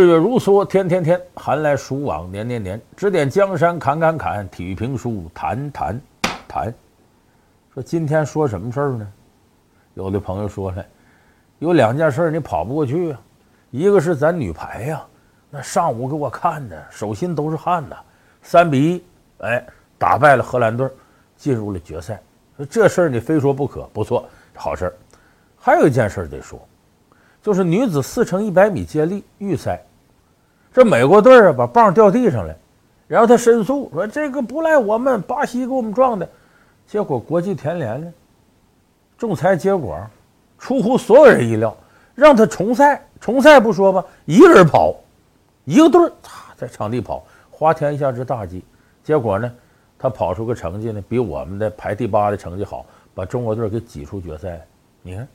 日月如梭，天天天，寒来暑往，年年年。指点江山，砍砍砍，体育评书，谈谈谈。说今天说什么事儿呢？有的朋友说了，有两件事你跑不过去啊。一个是咱女排呀，那上午给我看的，手心都是汗呐，三比一，哎，打败了荷兰队，进入了决赛。说这事儿你非说不可，不错，好事儿。还有一件事得说。就是女子四乘一百米接力预赛，这美国队啊把棒掉地上了，然后他申诉说这个不赖我们，巴西给我们撞的。结果国际田联呢，仲裁结果出乎所有人意料，让他重赛。重赛不说吧，一个人跑，一个队儿在场地跑，花天一下之大稽。结果呢，他跑出个成绩呢，比我们的排第八的成绩好，把中国队给挤出决赛。你看。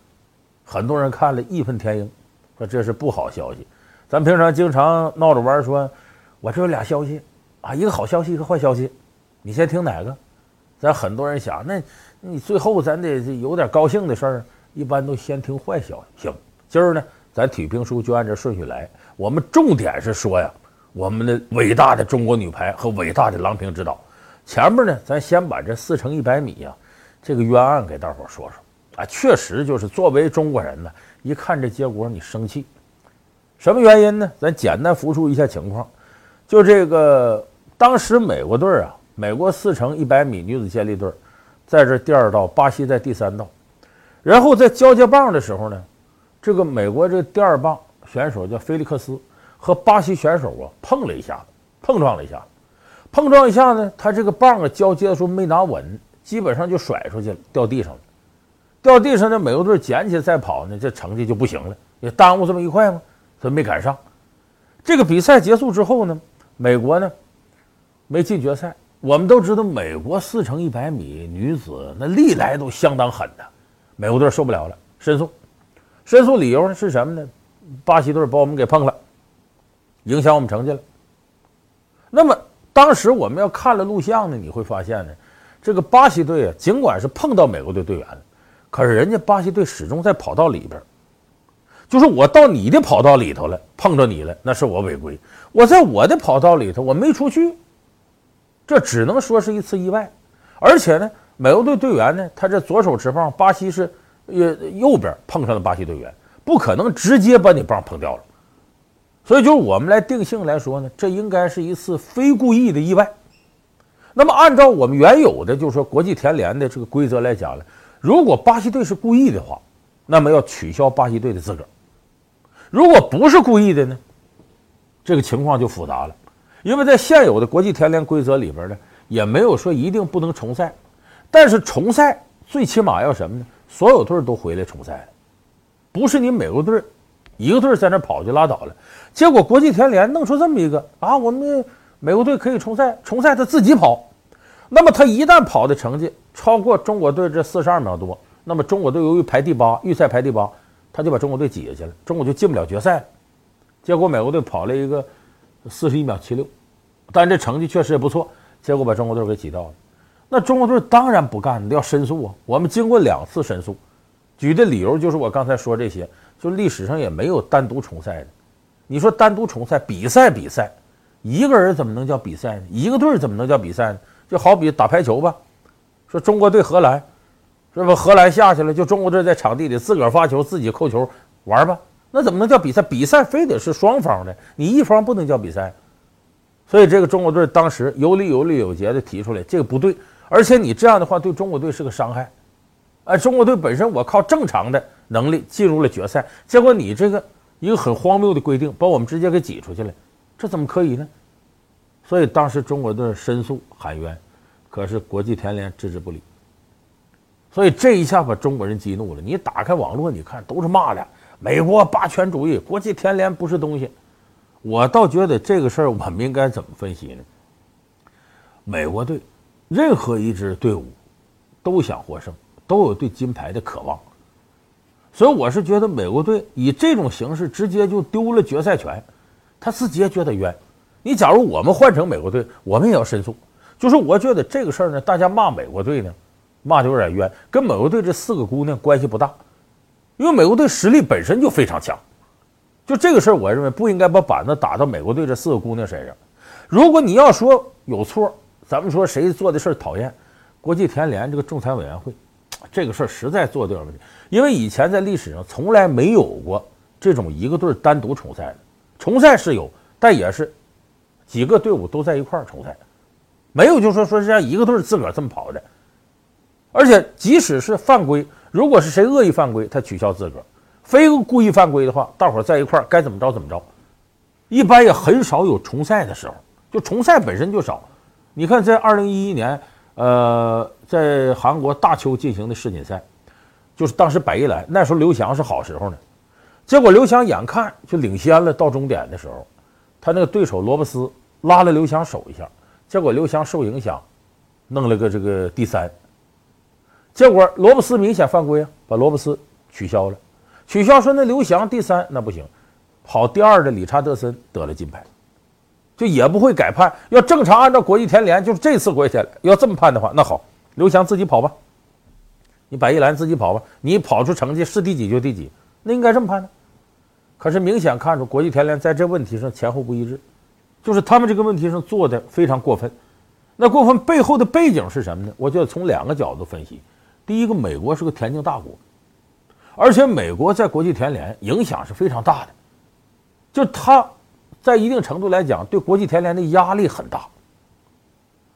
很多人看了义愤填膺，说这是不好消息。咱平常经常闹着玩说，我这有俩消息啊，一个好消息，一个坏消息，你先听哪个？咱很多人想，那你最后咱得有点高兴的事儿，一般都先听坏消息。行，今儿呢，咱体育评书就按这顺序来。我们重点是说呀，我们的伟大的中国女排和伟大的郎平指导。前面呢，咱先把这四乘一百米呀，这个冤案给大伙说说。啊，确实就是作为中国人呢，一看这结果你生气，什么原因呢？咱简单复述一下情况，就这个当时美国队啊，美国四乘一百米女子接力队，在这第二道，巴西在第三道，然后在交接棒的时候呢，这个美国这第二棒选手叫菲利克斯和巴西选手啊碰了一下，碰撞了一下，碰撞一下呢，他这个棒啊交接的时候没拿稳，基本上就甩出去了，掉地上了。掉地上，那美国队捡起来再跑呢，这成绩就不行了，也耽误这么一块嘛，都没赶上。这个比赛结束之后呢，美国呢没进决赛。我们都知道，美国四乘一百米女子那历来都相当狠的，美国队受不了了，申诉。申诉理由是什么呢？巴西队把我们给碰了，影响我们成绩了。那么当时我们要看了录像呢，你会发现呢，这个巴西队啊，尽管是碰到美国队队员了。可是人家巴西队始终在跑道里边，就是我到你的跑道里头了，碰着你了，那是我违规。我在我的跑道里头，我没出去，这只能说是一次意外。而且呢，美国队队员呢，他这左手持棒，巴西是呃右边碰上了巴西队员，不可能直接把你棒碰掉了。所以，就是我们来定性来说呢，这应该是一次非故意的意外。那么，按照我们原有的就是说国际田联的这个规则来讲呢。如果巴西队是故意的话，那么要取消巴西队的资格；如果不是故意的呢，这个情况就复杂了。因为在现有的国际田联规则里边呢，也没有说一定不能重赛，但是重赛最起码要什么呢？所有队都回来重赛，不是你美国队一个队在那跑就拉倒了。结果国际田联弄出这么一个啊，我们美国队可以重赛，重赛他自己跑。那么他一旦跑的成绩超过中国队这四十二秒多，那么中国队由于排第八，预赛排第八，他就把中国队挤下去了，中国就进不了决赛。结果美国队跑了一个四十一秒七六，但这成绩确实也不错，结果把中国队给挤掉了。那中国队当然不干，要申诉啊！我们经过两次申诉，举的理由就是我刚才说这些，就历史上也没有单独重赛的。你说单独重赛比赛比赛，一个人怎么能叫比赛呢？一个队怎么能叫比赛呢？就好比打排球吧，说中国队荷兰，是不荷兰下去了，就中国队在场地里自个儿发球，自己扣球玩吧，那怎么能叫比赛？比赛非得是双方的，你一方不能叫比赛。所以这个中国队当时有理有理有节的提出来，这个不对，而且你这样的话对中国队是个伤害。哎，中国队本身我靠正常的能力进入了决赛，结果你这个一个很荒谬的规定，把我们直接给挤出去了，这怎么可以呢？所以当时中国队申诉喊冤，可是国际田联置之不理。所以这一下把中国人激怒了。你打开网络，你看都是骂的，美国霸权主义，国际田联不是东西。我倒觉得这个事儿我们应该怎么分析呢？美国队，任何一支队伍都想获胜，都有对金牌的渴望。所以我是觉得美国队以这种形式直接就丢了决赛权，他自己也觉得冤。你假如我们换成美国队，我们也要申诉。就是我觉得这个事儿呢，大家骂美国队呢，骂的有点冤，跟美国队这四个姑娘关系不大，因为美国队实力本身就非常强。就这个事儿，我认为不应该把板子打到美国队这四个姑娘身上。如果你要说有错，咱们说谁做的事儿讨厌，国际田联这个仲裁委员会，这个事儿实在做的有点问题。因为以前在历史上从来没有过这种一个队单独重赛的，重赛是有，但也是几个队伍都在一块儿重赛，没有就说说是让一个队自个儿这么跑的。而且即使是犯规，如果是谁恶意犯规，他取消资格；非故意犯规的话，大伙儿在一块儿该怎么着怎么着。一般也很少有重赛的时候，就重赛本身就少。你看，在二零一一年，呃，在韩国大邱进行的世锦赛。就是当时百一来，那时候刘翔是好时候呢，结果刘翔眼看就领先了，到终点的时候，他那个对手罗伯斯拉了刘翔手一下，结果刘翔受影响，弄了个这个第三。结果罗伯斯明显犯规啊，把罗伯斯取消了，取消说那刘翔第三那不行，跑第二的理查德森得了金牌，就也不会改判。要正常按照国际田联，就是这次国际田联要这么判的话，那好，刘翔自己跑吧。你百一兰自己跑吧，你跑出成绩是第几就第几，那应该这么判的。可是明显看出国际田联在这问题上前后不一致，就是他们这个问题上做的非常过分。那过分背后的背景是什么呢？我就从两个角度分析。第一个，美国是个田径大国，而且美国在国际田联影响是非常大的，就他在一定程度来讲对国际田联的压力很大。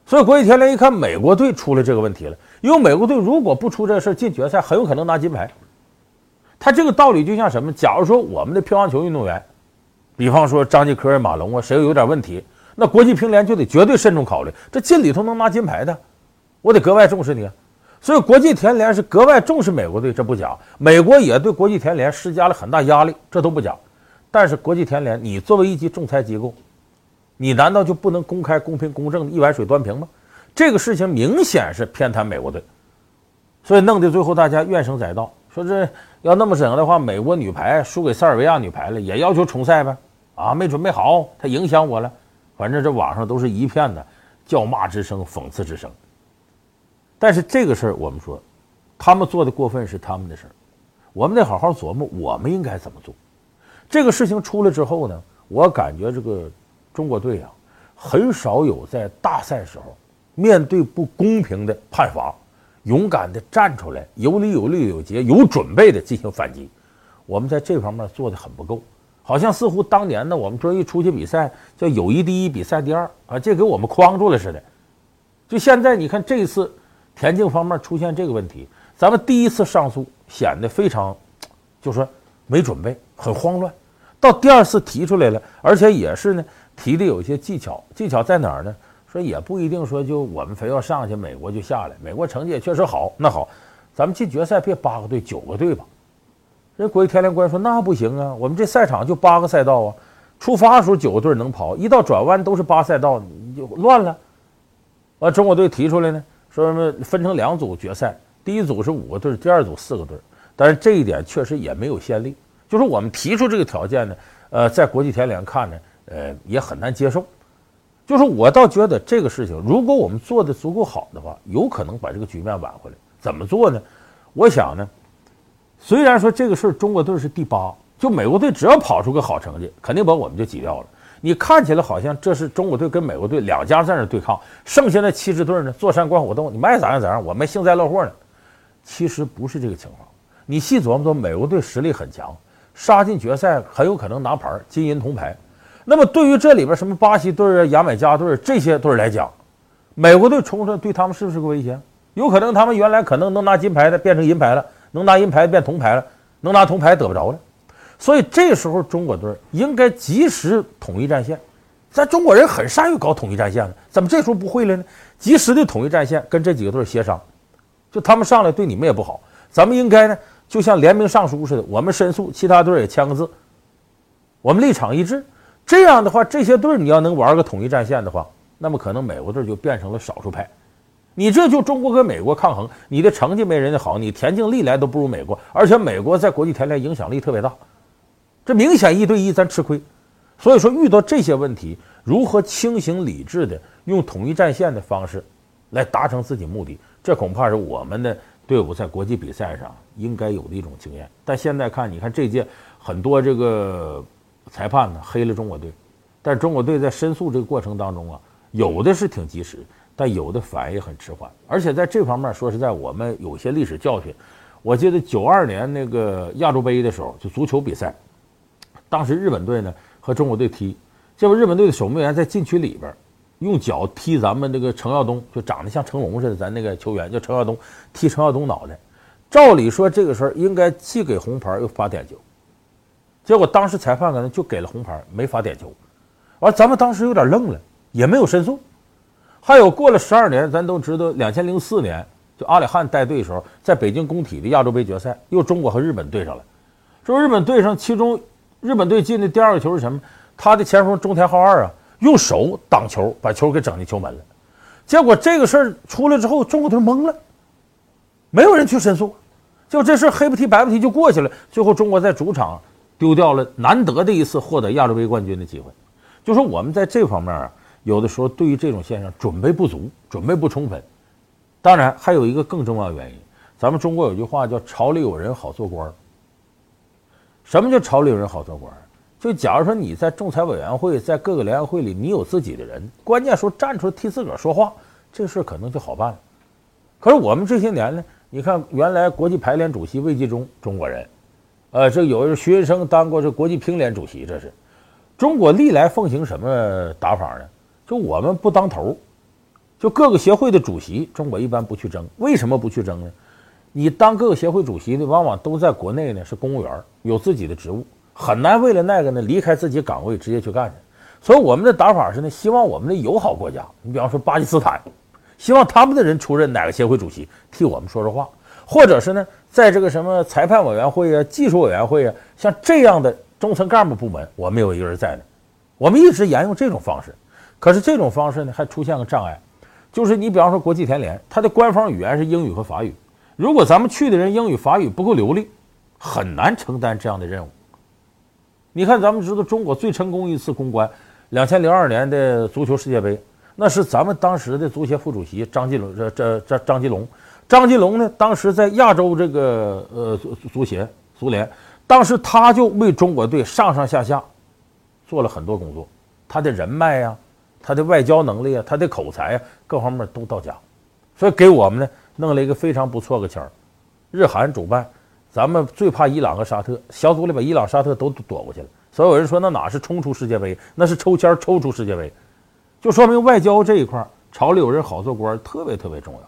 所以国际田联一看美国队出了这个问题了。因为美国队如果不出这事进决赛很有可能拿金牌。他这个道理就像什么？假如说我们的乒乓球运动员，比方说张继科、马龙啊，谁有点问题，那国际乒联就得绝对慎重考虑，这进里头能拿金牌的，我得格外重视你。所以国际田联是格外重视美国队，这不假。美国也对国际田联施加了很大压力，这都不假。但是国际田联，你作为一级仲裁机构，你难道就不能公开、公平、公正的一碗水端平吗？这个事情明显是偏袒美国队，所以弄得最后大家怨声载道，说这要那么整的话，美国女排输给塞尔维亚女排了，也要求重赛呗？啊，没准备好，他影响我了。反正这网上都是一片的叫骂之声、讽刺之声。但是这个事儿，我们说，他们做的过分是他们的事儿，我们得好好琢磨，我们应该怎么做。这个事情出来之后呢，我感觉这个中国队啊，很少有在大赛时候。面对不公平的判罚，勇敢地站出来，有理有律有节有准备地进行反击。我们在这方面做的很不够，好像似乎当年呢，我们说一出去比赛叫友谊第一，比赛第二啊，这给我们框住了似的。就现在你看，这一次田径方面出现这个问题，咱们第一次上诉显得非常，就说没准备，很慌乱。到第二次提出来了，而且也是呢，提的有一些技巧，技巧在哪儿呢？说也不一定说就我们非要上去，美国就下来。美国成绩也确实好，那好，咱们进决赛别八个队九个队吧。人国际田联官说那不行啊，我们这赛场就八个赛道啊，出发的时候九个队能跑，一到转弯都是八赛道，你就乱了。完，中国队提出来呢，说什么分成两组决赛，第一组是五个队，第二组四个队。但是这一点确实也没有先例，就是我们提出这个条件呢，呃，在国际田联看呢，呃，也很难接受。就是我倒觉得这个事情，如果我们做的足够好的话，有可能把这个局面挽回来。怎么做呢？我想呢，虽然说这个事儿中国队是第八，就美国队只要跑出个好成绩，肯定把我们就挤掉了。你看起来好像这是中国队跟美国队两家在那对抗，剩下那七支队呢坐山观虎斗，你们爱咋样咋样，我们幸灾乐祸呢。其实不是这个情况。你细琢磨琢磨，美国队实力很强，杀进决赛很有可能拿牌，金银铜牌。那么对于这里边什么巴西队啊、牙买加队这些队来讲，美国队冲出来对他们是不是个威胁？有可能他们原来可能能拿金牌的变成银牌了，能拿银牌变铜牌了，能拿铜牌得不着了。所以这时候中国队应该及时统一战线。咱中国人很善于搞统一战线的，怎么这时候不会了呢？及时的统一战线，跟这几个队协商，就他们上来对你们也不好，咱们应该呢就像联名上书似的，我们申诉，其他队也签个字，我们立场一致。这样的话，这些队你要能玩个统一战线的话，那么可能美国队就变成了少数派。你这就中国跟美国抗衡，你的成绩没人家好，你田径历来都不如美国，而且美国在国际田联影响力特别大，这明显一对一咱吃亏。所以说，遇到这些问题，如何清醒理智的用统一战线的方式来达成自己目的，这恐怕是我们的队伍在国际比赛上应该有的一种经验。但现在看，你看这届很多这个。裁判呢黑了中国队，但中国队在申诉这个过程当中啊，有的是挺及时，但有的反应很迟缓。而且在这方面，说实在，我们有些历史教训。我记得九二年那个亚洲杯的时候，就足球比赛，当时日本队呢和中国队踢，结果日本队的守门员在禁区里边用脚踢咱们这个程耀东，就长得像成龙似的，咱那个球员叫程耀东，踢程耀东脑袋。照理说这个事儿应该既给红牌又罚点球，结果当时裁判可能就给了红牌，没罚点球。完，咱们当时有点愣了，也没有申诉。还有过了十二年，咱都知道，两千零四年。就阿里汉带队的时候，在北京工体的亚洲杯决赛，又中国和日本对上了。说日本队上，其中日本队进的第二个球是什么？他的前锋中田浩二啊，用手挡球，把球给整进球门了。结果这个事儿出来之后，中国队懵了，没有人去申诉，就这事黑不提白不提就过去了。最后中国在主场丢掉了难得的一次获得亚洲杯冠军的机会。就说我们在这方面啊，有的时候对于这种现象准备不足，准备不充分。当然，还有一个更重要的原因，咱们中国有句话叫“朝里有人好做官”。什么叫“朝里有人好做官”？就假如说你在仲裁委员会，在各个联合会里，你有自己的人，关键时候站出来替自个儿说话，这事可能就好办了。可是我们这些年呢，你看，原来国际排联主席魏纪中，中国人，呃，这有徐云生当过这国际乒联主席，这是中国历来奉行什么打法呢？就我们不当头。就各个协会的主席，中国一般不去争。为什么不去争呢？你当各个协会主席的，往往都在国内呢，是公务员，有自己的职务，很难为了那个呢离开自己岗位直接去干去。所以我们的打法是呢，希望我们的友好国家，你比方说巴基斯坦，希望他们的人出任哪个协会主席，替我们说说话，或者是呢，在这个什么裁判委员会啊、技术委员会啊，像这样的中层干部部门，我们有一个人在呢。我们一直沿用这种方式，可是这种方式呢，还出现个障碍。就是你比方说国际田联，它的官方语言是英语和法语。如果咱们去的人英语法语不够流利，很难承担这样的任务。你看，咱们知道中国最成功一次公关，两千零二年的足球世界杯，那是咱们当时的足协副主席张继龙，这这这张继龙，张继龙呢，当时在亚洲这个呃足足协足联，当时他就为中国队上上下下做了很多工作，他的人脉呀。他的外交能力啊，他的口才啊，各方面都到家，所以给我们呢弄了一个非常不错个签儿。日韩主办，咱们最怕伊朗和沙特，小组里把伊朗、沙特都躲过去了。所有人说那哪是冲出世界杯，那是抽签抽出世界杯，就说明外交这一块儿朝里有人好做官特别特别重要。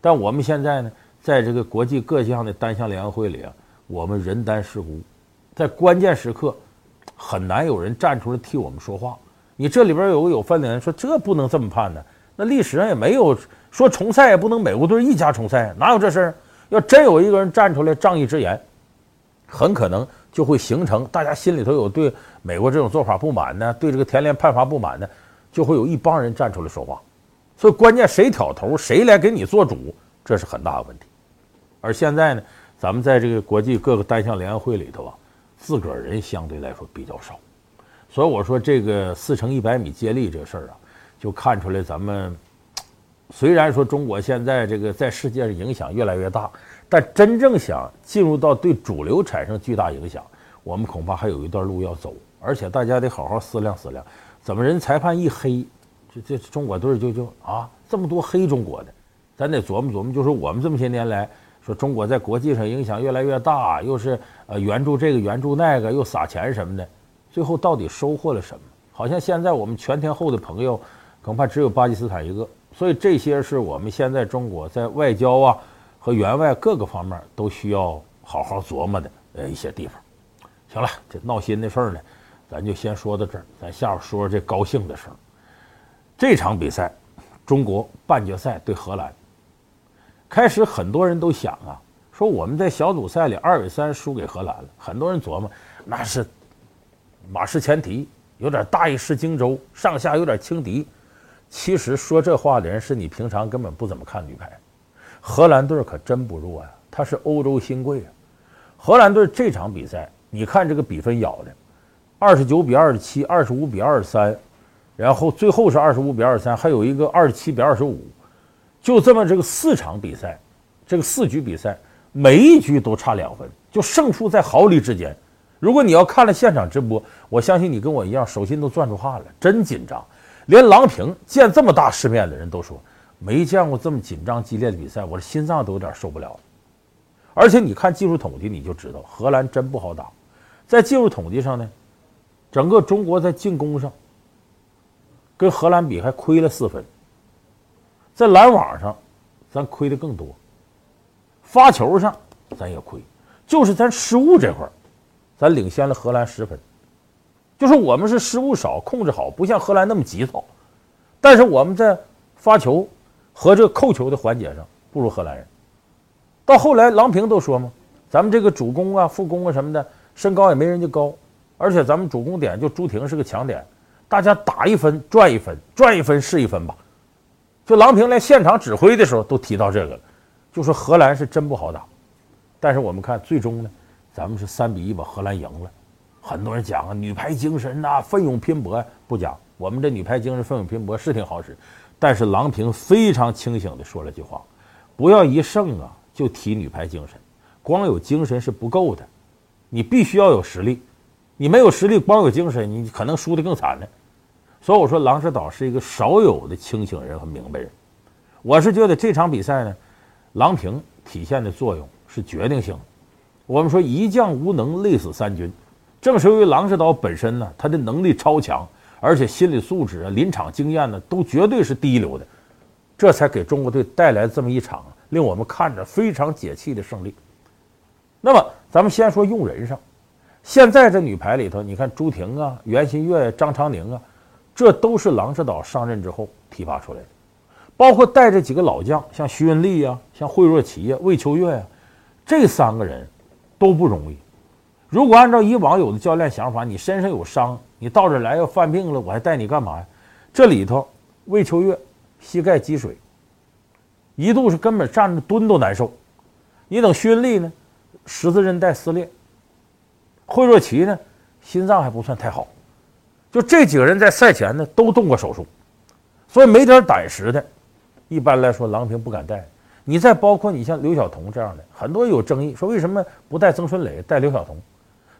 但我们现在呢，在这个国际各项的单项联合会里啊，我们人单势孤，在关键时刻很难有人站出来替我们说话。你这里边有个有分的人说这不能这么判呢？那历史上也没有说重赛也不能美国队一家重赛，哪有这事儿？要真有一个人站出来仗义直言，很可能就会形成大家心里头有对美国这种做法不满呢，对这个田联判罚不满呢，就会有一帮人站出来说话。所以关键谁挑头，谁来给你做主，这是很大的问题。而现在呢，咱们在这个国际各个单项联合会里头啊，自个儿人相对来说比较少。所以我说这个四乘一百米接力这事儿啊，就看出来咱们虽然说中国现在这个在世界上影响越来越大，但真正想进入到对主流产生巨大影响，我们恐怕还有一段路要走。而且大家得好好思量思量，怎么人裁判一黑，这这中国队就就啊这么多黑中国的，咱得琢磨琢磨。就说我们这么些年来说中国在国际上影响越来越大，又是呃援助这个援助那个，又撒钱什么的。最后到底收获了什么？好像现在我们全天候的朋友，恐怕只有巴基斯坦一个。所以这些是我们现在中国在外交啊和援外各个方面都需要好好琢磨的呃一些地方。行了，这闹心的事儿呢，咱就先说到这儿。咱下边说说这高兴的事儿。这场比赛，中国半决赛对荷兰。开始很多人都想啊，说我们在小组赛里二比三输给荷兰了。很多人琢磨，那是。马失前蹄，有点大意失荆州，上下有点轻敌。其实说这话的人是你平常根本不怎么看女排。荷兰队可真不弱呀，他是欧洲新贵啊。荷兰队这场比赛，你看这个比分咬的，二十九比二十七，二十五比二十三，然后最后是二十五比二十三，还有一个二十七比二十五，就这么这个四场比赛，这个四局比赛，每一局都差两分，就胜负在毫厘之间。如果你要看了现场直播，我相信你跟我一样，手心都攥出汗了，真紧张。连郎平见这么大世面的人都说没见过这么紧张激烈的比赛，我的心脏都有点受不了。而且你看技术统计，你就知道荷兰真不好打。在技术统计上呢，整个中国在进攻上跟荷兰比还亏了四分，在拦网上咱亏的更多，发球上咱也亏，就是咱失误这块。咱领先了荷兰十分，就是我们是失误少，控制好，不像荷兰那么急躁。但是我们在发球和这个扣球的环节上不如荷兰人。到后来，郎平都说嘛，咱们这个主攻啊、副攻啊什么的，身高也没人家高，而且咱们主攻点就朱婷是个强点，大家打一分赚一分，赚一分是一分吧。就郎平来现场指挥的时候都提到这个，就说荷兰是真不好打。但是我们看最终呢？咱们是三比一把荷兰赢了，很多人讲啊，女排精神呐，奋勇拼搏。不讲，我们这女排精神奋勇拼搏是挺好使，但是郎平非常清醒的说了句话：不要一胜啊就提女排精神，光有精神是不够的，你必须要有实力，你没有实力光有精神，你可能输得更惨呢。所以我说，郎指导是一个少有的清醒人和明白人。我是觉得这场比赛呢，郎平体现的作用是决定性的。我们说一将无能，累死三军。正是由于郎指导本身呢，他的能力超强，而且心理素质啊、临场经验呢，都绝对是第一流的，这才给中国队带来这么一场令我们看着非常解气的胜利。那么，咱们先说用人上，现在这女排里头，你看朱婷啊、袁心玥、张常宁啊，这都是郎指导上任之后提拔出来的，包括带着几个老将，像徐云丽呀、像惠若琪呀、魏秋月呀，这三个人。都不容易。如果按照以往有的教练想法，你身上有伤，你到这来要犯病了，我还带你干嘛呀？这里头，魏秋月膝盖积水，一度是根本站着蹲都难受。你等勋丽呢，十字韧带撕裂。惠若琪呢，心脏还不算太好。就这几个人在赛前呢都动过手术，所以没点胆识的，一般来说郎平不敢带。你再包括你像刘晓彤这样的，很多有争议，说为什么不带曾春蕾，带刘晓彤？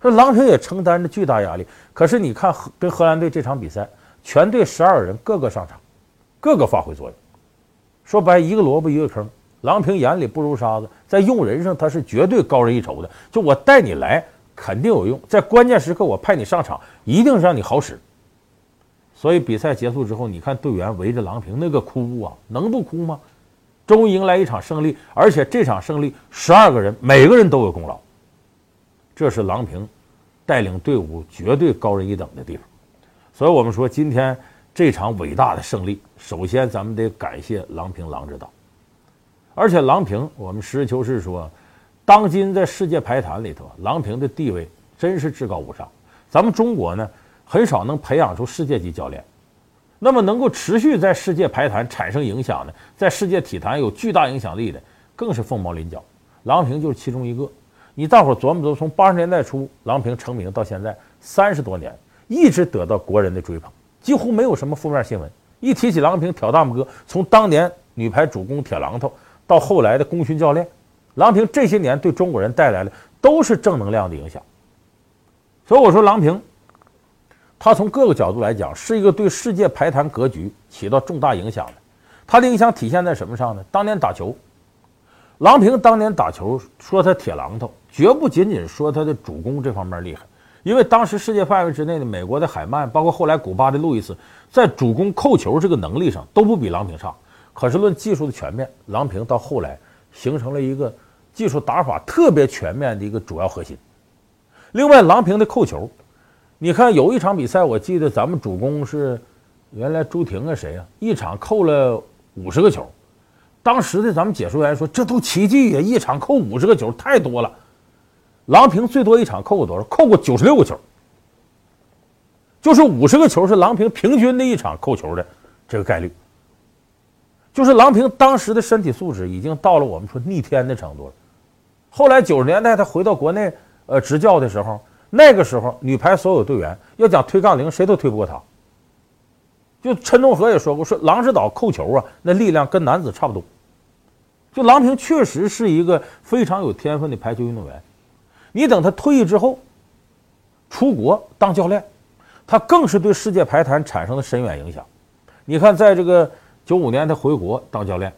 说郎平也承担着巨大压力。可是你看跟荷兰队这场比赛，全队十二人个个上场，个个发挥作用。说白，一个萝卜一个坑。郎平眼里不如沙子，在用人上他是绝对高人一筹的。就我带你来肯定有用，在关键时刻我派你上场，一定是让你好使。所以比赛结束之后，你看队员围着郎平那个哭啊，能不哭吗？终于迎来一场胜利，而且这场胜利十二个人每个人都有功劳，这是郎平带领队伍绝对高人一等的地方。所以我们说今天这场伟大的胜利，首先咱们得感谢郎平郎指导。而且郎平，我们实事求是说，当今在世界排坛里头，郎平的地位真是至高无上。咱们中国呢，很少能培养出世界级教练。那么能够持续在世界排坛产生影响的，在世界体坛有巨大影响力的，更是凤毛麟角。郎平就是其中一个。你大伙琢磨琢磨，从八十年代初郎平成名到现在三十多年，一直得到国人的追捧，几乎没有什么负面新闻。一提起郎平，挑大拇哥。从当年女排主攻铁榔头，到后来的功勋教练，郎平这些年对中国人带来的都是正能量的影响。所以我说郎平。他从各个角度来讲，是一个对世界排坛格局起到重大影响的。他的影响体现在什么上呢？当年打球，郎平当年打球，说他铁榔头，绝不仅仅说他的主攻这方面厉害，因为当时世界范围之内的美国的海曼，包括后来古巴的路易斯，在主攻扣球这个能力上都不比郎平差。可是论技术的全面，郎平到后来形成了一个技术打法特别全面的一个主要核心。另外，郎平的扣球。你看，有一场比赛，我记得咱们主攻是原来朱婷啊，谁呀？一场扣了五十个球。当时的咱们解说员说：“这都奇迹呀，一场扣五十个球太多了。”郎平最多一场扣过多少？扣过九十六个球。就是五十个球是郎平平均的一场扣球的这个概率。就是郎平当时的身体素质已经到了我们说逆天的程度了。后来九十年代他回到国内呃执教的时候。那个时候，女排所有队员要讲推杠铃，谁都推不过他。就陈东河也说过，说郎指导扣球啊，那力量跟男子差不多。就郎平确实是一个非常有天分的排球运动员。你等他退役之后，出国当教练，他更是对世界排坛产生了深远影响。你看，在这个九五年他回国当教练，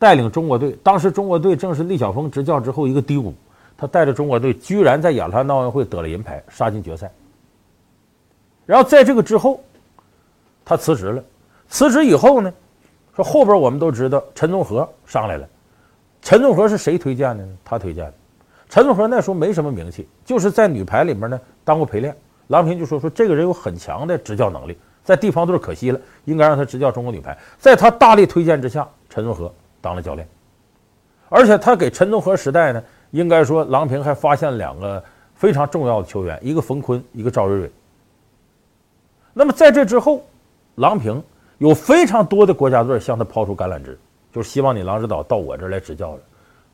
带领中国队，当时中国队正是李晓峰执教之后一个低谷，他带着中国队居然在亚特兰大奥运会得了银牌，杀进决赛。然后在这个之后，他辞职了。辞职以后呢，说后边我们都知道陈宗和上来了。陈宗和是谁推荐的呢？他推荐的。陈宗和那时候没什么名气，就是在女排里面呢当过陪练。郎平就说说这个人有很强的执教能力，在地方队可惜了，应该让他执教中国女排。在他大力推荐之下，陈宗和当了教练。而且他给陈宗和时代呢，应该说郎平还发现两个非常重要的球员，一个冯坤，一个赵蕊蕊。那么在这之后，郎平有非常多的国家队向他抛出橄榄枝，就是希望你郎指导到我这儿来执教了。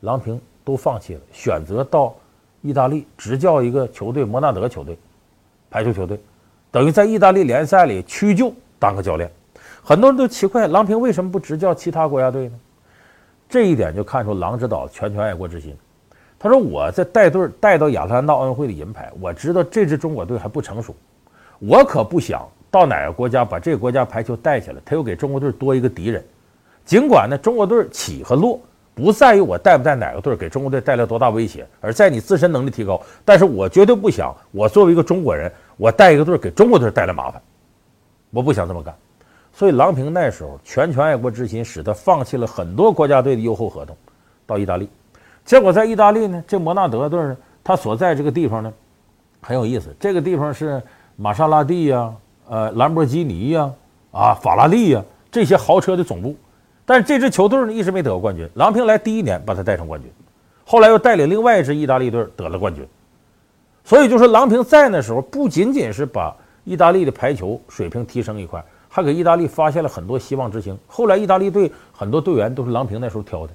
郎平都放弃了，选择到意大利执教一个球队——摩纳德球队，排球球队，等于在意大利联赛里屈就当个教练。很多人都奇怪，郎平为什么不执教其他国家队呢？这一点就看出郎指导拳拳爱国之心。他说：“我在带队带到亚特兰大奥运会的银牌，我知道这支中国队还不成熟。”我可不想到哪个国家把这个国家排球带起来，他又给中国队多一个敌人。尽管呢，中国队起和落不在于我带不带哪个队给中国队带来多大威胁，而在你自身能力提高。但是我绝对不想，我作为一个中国人，我带一个队给中国队带来麻烦，我不想这么干。所以郎平那时候全权爱国之心，使他放弃了很多国家队的优厚合同，到意大利。结果在意大利呢，这摩纳德队呢，他所在这个地方呢，很有意思。这个地方是。玛莎拉蒂呀，呃，兰博基尼呀，啊，法拉利呀，这些豪车的总部。但是这支球队呢，一直没得过冠军。郎平来第一年把他带成冠军，后来又带领另外一支意大利队得了冠军。所以就说郎平在那时候，不仅仅是把意大利的排球水平提升一块，还给意大利发现了很多希望之星。后来意大利队很多队员都是郎平那时候挑的。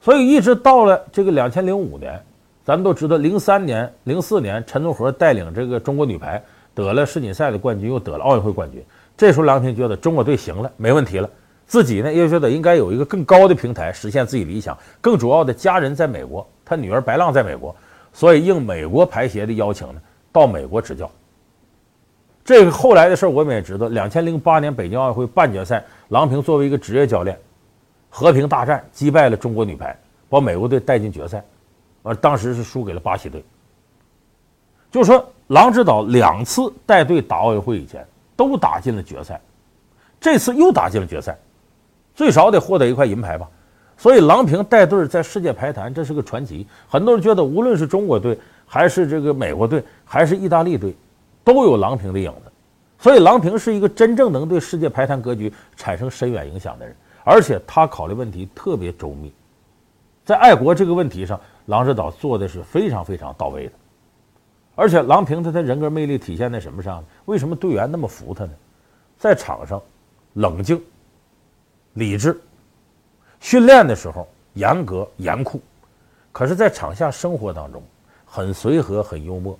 所以一直到了这个两千零五年。咱们都知道，零三年、零四年，陈宗和带领这个中国女排得了世锦赛的冠军，又得了奥运会冠军。这时候，郎平觉得中国队行了，没问题了。自己呢，也觉得应该有一个更高的平台实现自己理想。更主要的，家人在美国，他女儿白浪在美国，所以应美国排协的邀请呢，到美国执教。这个后来的事，我们也知道。两千零八年北京奥运会半决赛，郎平作为一个职业教练，和平大战击败了中国女排，把美国队带进决赛。而当时是输给了巴西队。就说，郎指导两次带队打奥运会以前都打进了决赛，这次又打进了决赛，最少得获得一块银牌吧。所以，郎平带队在世界排坛这是个传奇。很多人觉得，无论是中国队，还是这个美国队，还是意大利队，都有郎平的影子。所以，郎平是一个真正能对世界排坛格局产生深远影响的人，而且他考虑问题特别周密，在爱国这个问题上。郎指导做的是非常非常到位的，而且郎平他的人格魅力体现在什么上呢？为什么队员那么服他呢？在场上冷静、理智，训练的时候严格严酷，可是，在场下生活当中很随和、很幽默，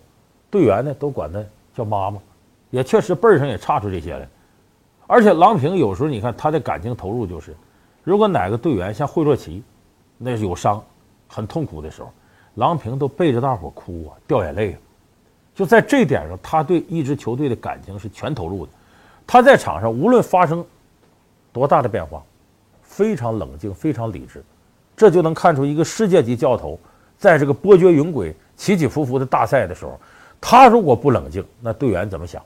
队员呢都管他叫妈妈，也确实辈儿上也差出这些来。而且郎平有时候你看他的感情投入就是，如果哪个队员像惠若琪，那是有伤。很痛苦的时候，郎平都背着大伙哭啊，掉眼泪啊。就在这点上，他对一支球队的感情是全投入的。他在场上无论发生多大的变化，非常冷静，非常理智。这就能看出一个世界级教头在这个波谲云诡、起起伏伏的大赛的时候，他如果不冷静，那队员怎么想？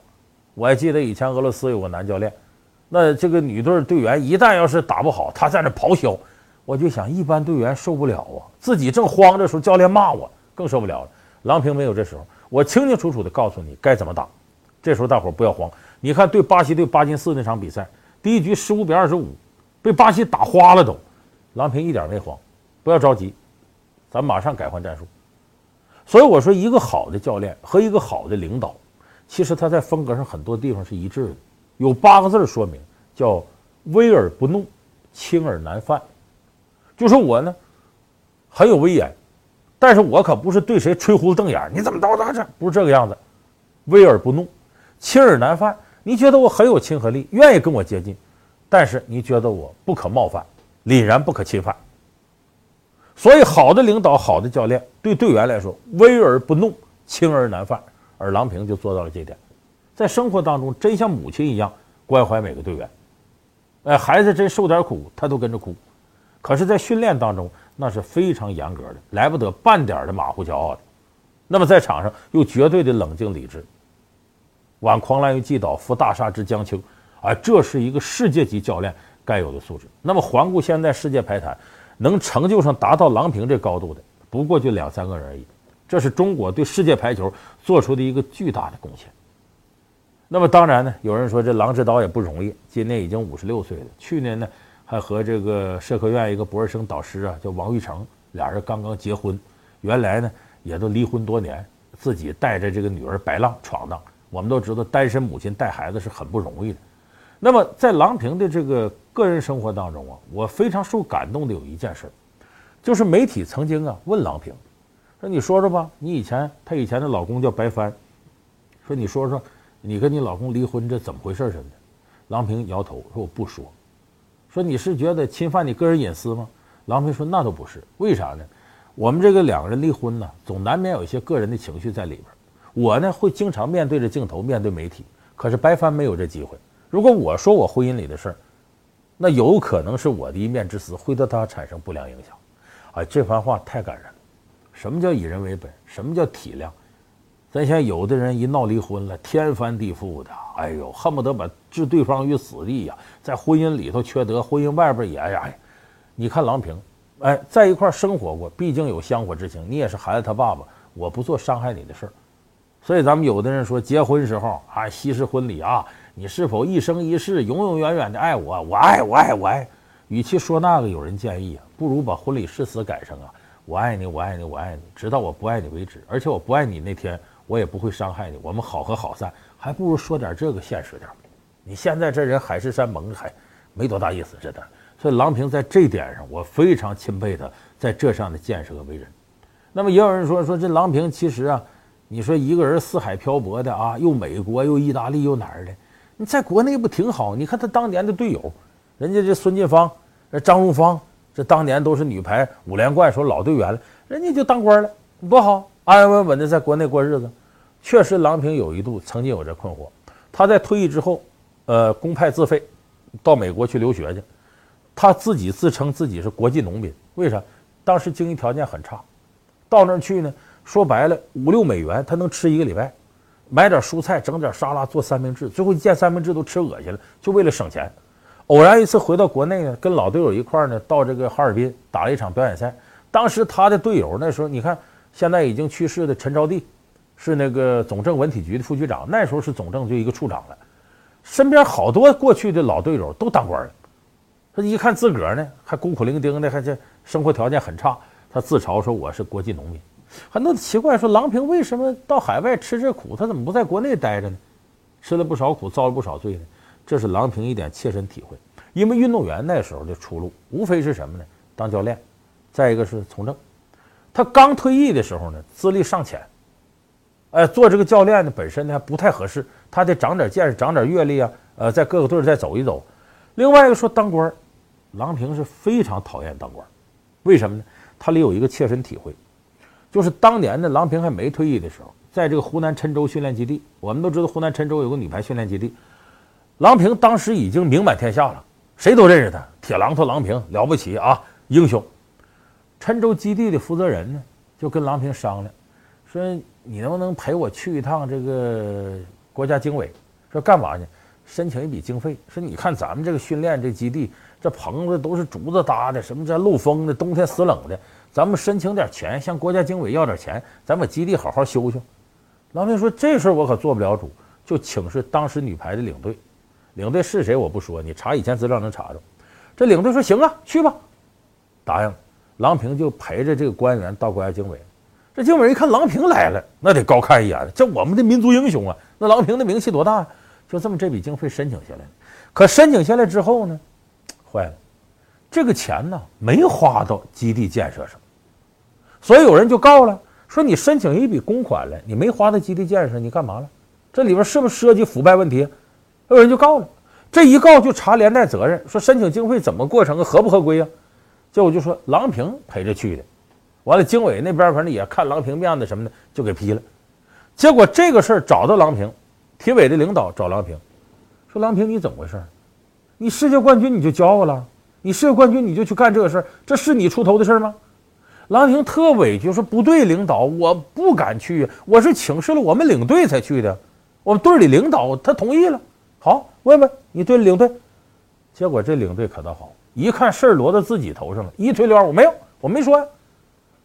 我还记得以前俄罗斯有个男教练，那这个女队队员一旦要是打不好，他在那咆哮。我就想，一般队员受不了啊，自己正慌着时候，教练骂我，更受不了了。郎平没有这时候，我清清楚楚地告诉你该怎么打。这时候大伙不要慌。你看对巴西队巴金斯那场比赛，第一局十五比二十五，被巴西打花了都，郎平一点没慌，不要着急，咱马上改换战术。所以我说，一个好的教练和一个好的领导，其实他在风格上很多地方是一致的。有八个字说明，叫威而不怒，轻而难犯。就说我呢，很有威严，但是我可不是对谁吹胡子瞪眼。你怎么到达这？不是这个样子，威而不怒，亲而难犯。你觉得我很有亲和力，愿意跟我接近，但是你觉得我不可冒犯，凛然不可侵犯。所以，好的领导，好的教练，对队员来说，威而不怒，轻而难犯，而郎平就做到了这点，在生活当中真像母亲一样关怀每个队员。哎，孩子真受点苦，他都跟着哭。可是，在训练当中，那是非常严格的，来不得半点的马虎骄傲的。那么，在场上又绝对的冷静理智。挽狂澜于既倒，扶大厦之将倾。啊，这是一个世界级教练该有的素质。那么，环顾现在世界排坛，能成就上达到郎平这高度的，不过就两三个人而已。这是中国对世界排球做出的一个巨大的贡献。那么当然呢，有人说这郎指导也不容易，今年已经五十六岁了。去年呢，还和这个社科院一个博士生导师啊，叫王玉成，俩人刚刚结婚。原来呢，也都离婚多年，自己带着这个女儿白浪闯荡。我们都知道，单身母亲带孩子是很不容易的。那么在郎平的这个个人生活当中啊，我非常受感动的有一件事，就是媒体曾经啊问郎平，说你说说吧，你以前她以前的老公叫白帆，说你说说。你跟你老公离婚，这怎么回事？似的，郎平摇头说：“我不说。”说你是觉得侵犯你个人隐私吗？郎平说：“那都不是，为啥呢？我们这个两个人离婚呢，总难免有一些个人的情绪在里边。我呢，会经常面对着镜头，面对媒体。可是白帆没有这机会。如果我说我婚姻里的事儿，那有可能是我的一面之词，会对他产生不良影响。哎，这番话太感人了。什么叫以人为本？什么叫体谅？”咱想，有的人一闹离婚了，天翻地覆的，哎呦，恨不得把置对方于死地呀！在婚姻里头缺德，婚姻外边也呀。你看郎平，哎，在一块生活过，毕竟有香火之情。你也是孩子他爸爸，我不做伤害你的事儿。所以咱们有的人说，结婚时候啊，西式婚礼啊，你是否一生一世、永永远远的爱我？我爱我爱我爱。与其说那个，有人建议啊，不如把婚礼誓词改成啊，我爱你，我爱你，我爱你，直到我不爱你为止。而且我不爱你那天。我也不会伤害你，我们好合好散，还不如说点这个现实点。你现在这人海誓山盟，还没多大意思，真的。所以郎平在这点上，我非常钦佩他在这上的见识和为人。那么也有人说说这郎平其实啊，你说一个人四海漂泊的啊，又美国又意大利又哪儿的？你在国内不挺好？你看他当年的队友，人家这孙晋芳、张荣芳，这当年都是女排五连冠时候老队员了，人家就当官了，多好。安安稳稳的在国内过日子，确实，郎平有一度曾经有这困惑。他在退役之后，呃，公派自费到美国去留学去。他自己自称自己是国际农民，为啥？当时经济条件很差，到那儿去呢，说白了五六美元他能吃一个礼拜，买点蔬菜，整点沙拉，做三明治，最后一见三明治都吃恶心了，就为了省钱。偶然一次回到国内呢，跟老队友一块儿呢，到这个哈尔滨打了一场表演赛。当时他的队友那时候，你看。现在已经去世的陈招娣，是那个总政文体局的副局长，那时候是总政就一个处长了。身边好多过去的老队友都当官了。他一看自个儿呢，还孤苦伶仃的，还这生活条件很差。他自嘲说：“我是国际农民。”很多奇怪说：“郎平为什么到海外吃这苦？他怎么不在国内待着呢？吃了不少苦，遭了不少罪呢？”这是郎平一点切身体会。因为运动员那时候的出路无非是什么呢？当教练，再一个是从政。他刚退役的时候呢，资历尚浅，哎，做这个教练呢本身呢还不太合适，他得长点见识，长点阅历啊，呃，在各个队再走一走。另外一个说当官，郎平是非常讨厌当官，为什么呢？他里有一个切身体会，就是当年呢，郎平还没退役的时候，在这个湖南郴州训练基地，我们都知道湖南郴州有个女排训练基地，郎平当时已经名满天下了，谁都认识他，铁榔头郎平了不起啊，英雄。郴州基地的负责人呢，就跟郎平商量，说你能不能陪我去一趟这个国家经委？说干嘛去？申请一笔经费。说你看咱们这个训练这基地，这棚子都是竹子搭的，什么这漏风的，冬天死冷的，咱们申请点钱，向国家经委要点钱，咱把基地好好修修。郎平说这事儿我可做不了主，就请示当时女排的领队。领队是谁我不说，你查以前资料能查着。这领队说行啊，去吧，答应。郎平就陪着这个官员到国家经委，这经委一看郎平来了，那得高看一眼了。这我们的民族英雄啊，那郎平的名气多大呀？就这么这笔经费申请下来可申请下来之后呢，坏了，这个钱呢没花到基地建设上，所以有人就告了，说你申请一笔公款了，你没花在基地建设，你干嘛了？这里边是不是涉及腐败问题？有人就告了，这一告就查连带责任，说申请经费怎么过程，合不合规啊？结果就说郎平陪着去的，完了经纬那边反正也看郎平面子什么的，就给批了。结果这个事儿找到郎平，体委的领导找郎平，说：“郎平，你怎么回事？你世界冠军你就骄傲了？你世界冠军你就去干这个事儿？这是你出头的事儿吗？”郎平特委屈说：“不对，领导，我不敢去，我是请示了我们领队才去的，我们队里领导他同意了。好，问问你队领队。结果这领队可倒好，一看事儿落到自己头上了，一推六二，我没有，我没说呀。”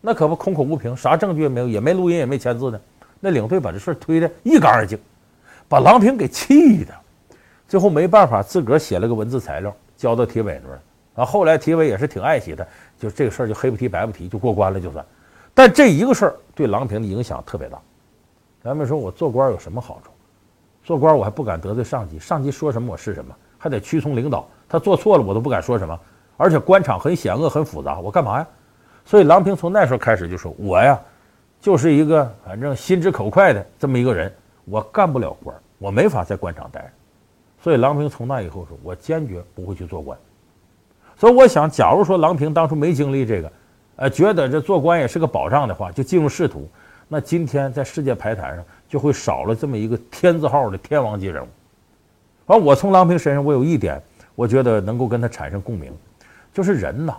那可不空口无凭，啥证据也没有，也没录音，也没签字的。那领队把这事儿推得一干二净，把郎平给气的。最后没办法，自个儿写了个文字材料交到体委那儿。啊，后来体委也是挺爱惜他，就这个事儿就黑不提白不提，就过关了就算。但这一个事儿对郎平的影响特别大。咱们说我做官有什么好处？做官我还不敢得罪上级，上级说什么我是什么，还得屈从领导。他做错了我都不敢说什么。而且官场很险恶很复杂，我干嘛呀？所以郎平从那时候开始就说：“我呀，就是一个反正心直口快的这么一个人，我干不了官，我没法在官场待。”所以郎平从那以后说：“我坚决不会去做官。”所以我想，假如说郎平当初没经历这个，呃，觉得这做官也是个保障的话，就进入仕途，那今天在世界排坛上就会少了这么一个天字号的天王级人物。而我从郎平身上，我有一点，我觉得能够跟他产生共鸣，就是人呐。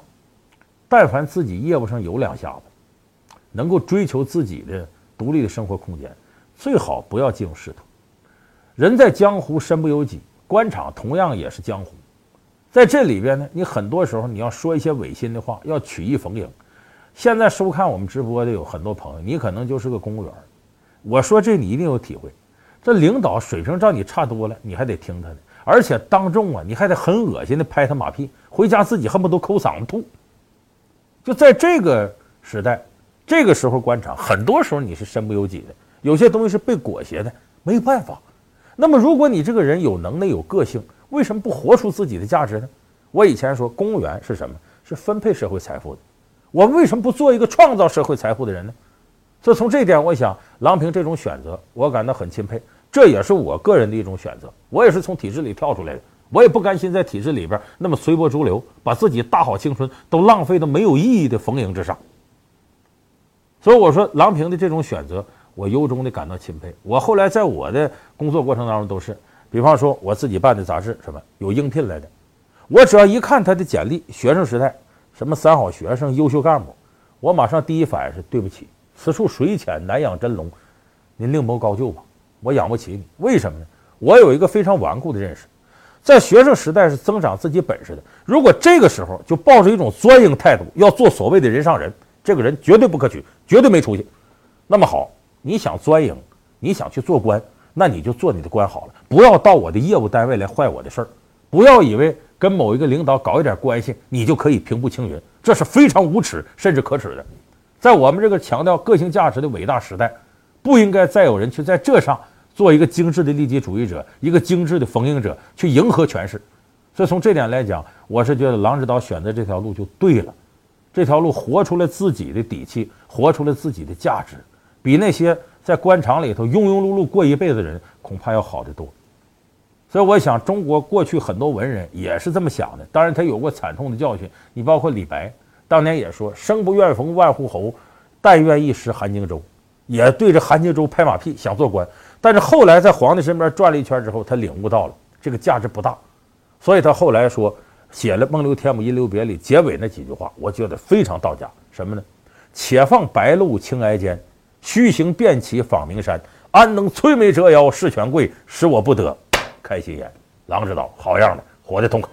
但凡自己业务上有两下子，能够追求自己的独立的生活空间，最好不要进入仕途。人在江湖身不由己，官场同样也是江湖。在这里边呢，你很多时候你要说一些违心的话，要曲意逢迎。现在收看我们直播的有很多朋友，你可能就是个公务员。我说这你一定有体会，这领导水平照你差多了，你还得听他的，而且当众啊，你还得很恶心的拍他马屁，回家自己恨不得抠嗓子吐。就在这个时代，这个时候官场，很多时候你是身不由己的，有些东西是被裹挟的，没有办法。那么，如果你这个人有能耐、有个性，为什么不活出自己的价值呢？我以前说，公务员是什么？是分配社会财富的。我们为什么不做一个创造社会财富的人呢？所以从这一点，我想郎平这种选择，我感到很钦佩。这也是我个人的一种选择。我也是从体制里跳出来的。我也不甘心在体制里边那么随波逐流，把自己大好青春都浪费到没有意义的逢迎之上。所以我说，郎平的这种选择，我由衷的感到钦佩。我后来在我的工作过程当中都是，比方说我自己办的杂志，什么有应聘来的，我只要一看他的简历，学生时代什么三好学生、优秀干部，我马上第一反应是对不起，此处水浅难养真龙，您另谋高就吧，我养不起你。为什么呢？我有一个非常顽固的认识。在学生时代是增长自己本事的。如果这个时候就抱着一种钻营态度，要做所谓的人上人，这个人绝对不可取，绝对没出息。那么好，你想钻营，你想去做官，那你就做你的官好了，不要到我的业务单位来坏我的事儿。不要以为跟某一个领导搞一点关系，你就可以平步青云，这是非常无耻甚至可耻的。在我们这个强调个性价值的伟大时代，不应该再有人去在这上。做一个精致的利己主义者，一个精致的逢迎者，去迎合权势。所以从这点来讲，我是觉得郎指导选择这条路就对了。这条路活出来自己的底气，活出来自己的价值，比那些在官场里头庸庸碌碌过一辈子的人恐怕要好得多。所以我想，中国过去很多文人也是这么想的。当然，他有过惨痛的教训。你包括李白，当年也说：“生不愿逢万户侯，但愿一时韩荆州。”也对着韩荆州拍马屁，想做官。但是后来在皇帝身边转了一圈之后，他领悟到了这个价值不大，所以他后来说写了《梦留天姥吟留别》里结尾那几句话，我觉得非常到家。什么呢？且放白鹿青崖间，虚行便起访名山。安能摧眉折腰事权贵，使我不得开心颜。郎指导，好样的，活得痛快。